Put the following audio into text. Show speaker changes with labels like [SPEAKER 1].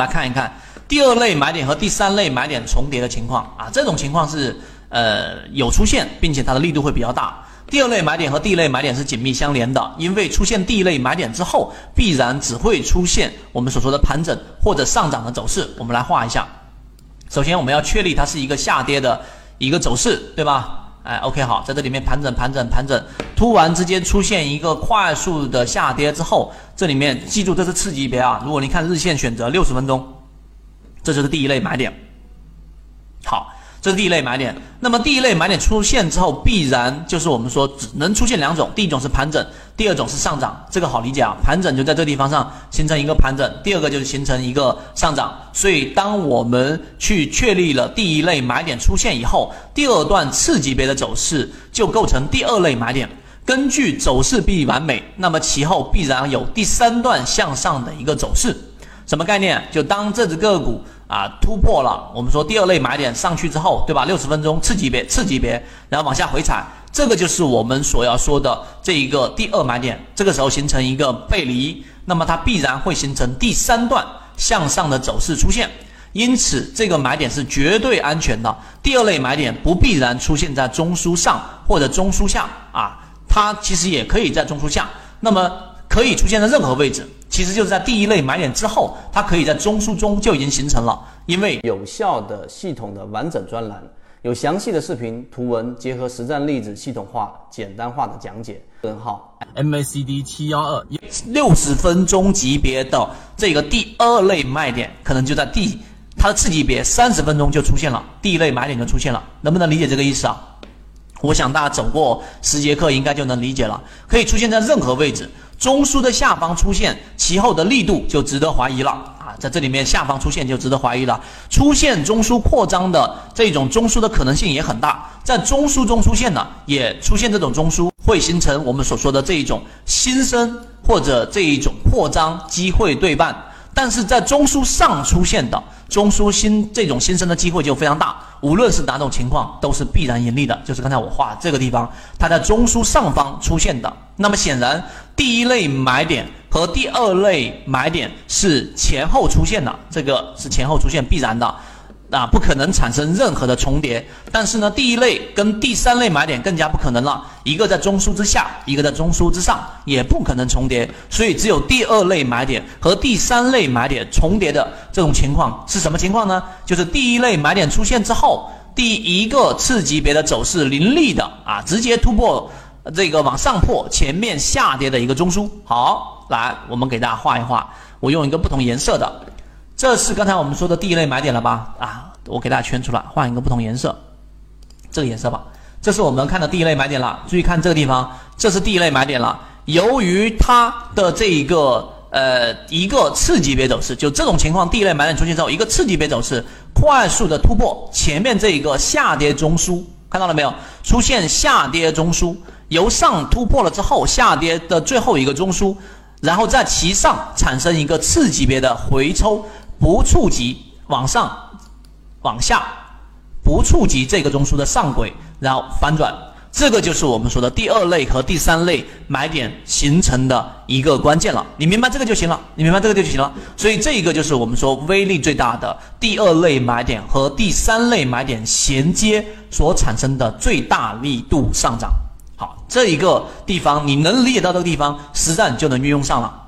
[SPEAKER 1] 来看一看第二类买点和第三类买点重叠的情况啊，这种情况是呃有出现，并且它的力度会比较大。第二类买点和第一类买点是紧密相连的，因为出现第一类买点之后，必然只会出现我们所说的盘整或者上涨的走势。我们来画一下，首先我们要确立它是一个下跌的一个走势，对吧？哎，OK，好，在这里面盘整、盘整、盘整，突然之间出现一个快速的下跌之后，这里面记住这是次级别啊。如果你看日线选择六十分钟，这就是第一类买点。好。这是第一类买点，那么第一类买点出现之后，必然就是我们说只能出现两种，第一种是盘整，第二种是上涨。这个好理解啊，盘整就在这地方上形成一个盘整，第二个就是形成一个上涨。所以当我们去确立了第一类买点出现以后，第二段次级别的走势就构成第二类买点。根据走势必完美，那么其后必然有第三段向上的一个走势。什么概念？就当这只个股。啊，突破了，我们说第二类买点上去之后，对吧？六十分钟次级别，次级别，然后往下回踩，这个就是我们所要说的这一个第二买点。这个时候形成一个背离，那么它必然会形成第三段向上的走势出现。因此，这个买点是绝对安全的。第二类买点不必然出现在中枢上或者中枢下啊，它其实也可以在中枢下，那么可以出现在任何位置。其实就是在第一类买点之后，它可以在中枢中就已经形成了，因为
[SPEAKER 2] 有效的系统的完整专栏，有详细的视频图文结合实战例子，系统化简单化的讲解。根号
[SPEAKER 1] MACD 七幺二六十分钟级别的这个第二类卖点，可能就在第它的次级别三十分钟就出现了，第一类买点就出现了，能不能理解这个意思啊？我想大家走过十节课应该就能理解了，可以出现在任何位置。中枢的下方出现，其后的力度就值得怀疑了啊！在这里面下方出现就值得怀疑了。出现中枢扩张的这种中枢的可能性也很大，在中枢中出现的也出现这种中枢，会形成我们所说的这一种新生或者这一种扩张机会对半。但是在中枢上出现的中枢新这种新生的机会就非常大，无论是哪种情况都是必然盈利的。就是刚才我画这个地方，它在中枢上方出现的，那么显然。第一类买点和第二类买点是前后出现的，这个是前后出现必然的，啊，不可能产生任何的重叠。但是呢，第一类跟第三类买点更加不可能了，一个在中枢之下，一个在中枢之上，也不可能重叠。所以只有第二类买点和第三类买点重叠的这种情况是什么情况呢？就是第一类买点出现之后，第一个次级别的走势凌厉的啊，直接突破。这个往上破前面下跌的一个中枢，好，来，我们给大家画一画，我用一个不同颜色的，这是刚才我们说的第一类买点了吧？啊，我给大家圈出来，换一个不同颜色，这个颜色吧，这是我们看的第一类买点了。注意看这个地方，这是第一类买点了。由于它的这一个呃一个次级别走势，就这种情况，第一类买点出现之后，一个次级别走势快速的突破前面这一个下跌中枢，看到了没有？出现下跌中枢。由上突破了之后，下跌的最后一个中枢，然后在其上产生一个次级别的回抽，不触及往上、往下，不触及这个中枢的上轨，然后反转，这个就是我们说的第二类和第三类买点形成的一个关键了。你明白这个就行了，你明白这个就行了。所以这个就是我们说威力最大的第二类买点和第三类买点衔接所产生的最大力度上涨。好，这一个地方你能理解到这个地方，实战就能运用上了。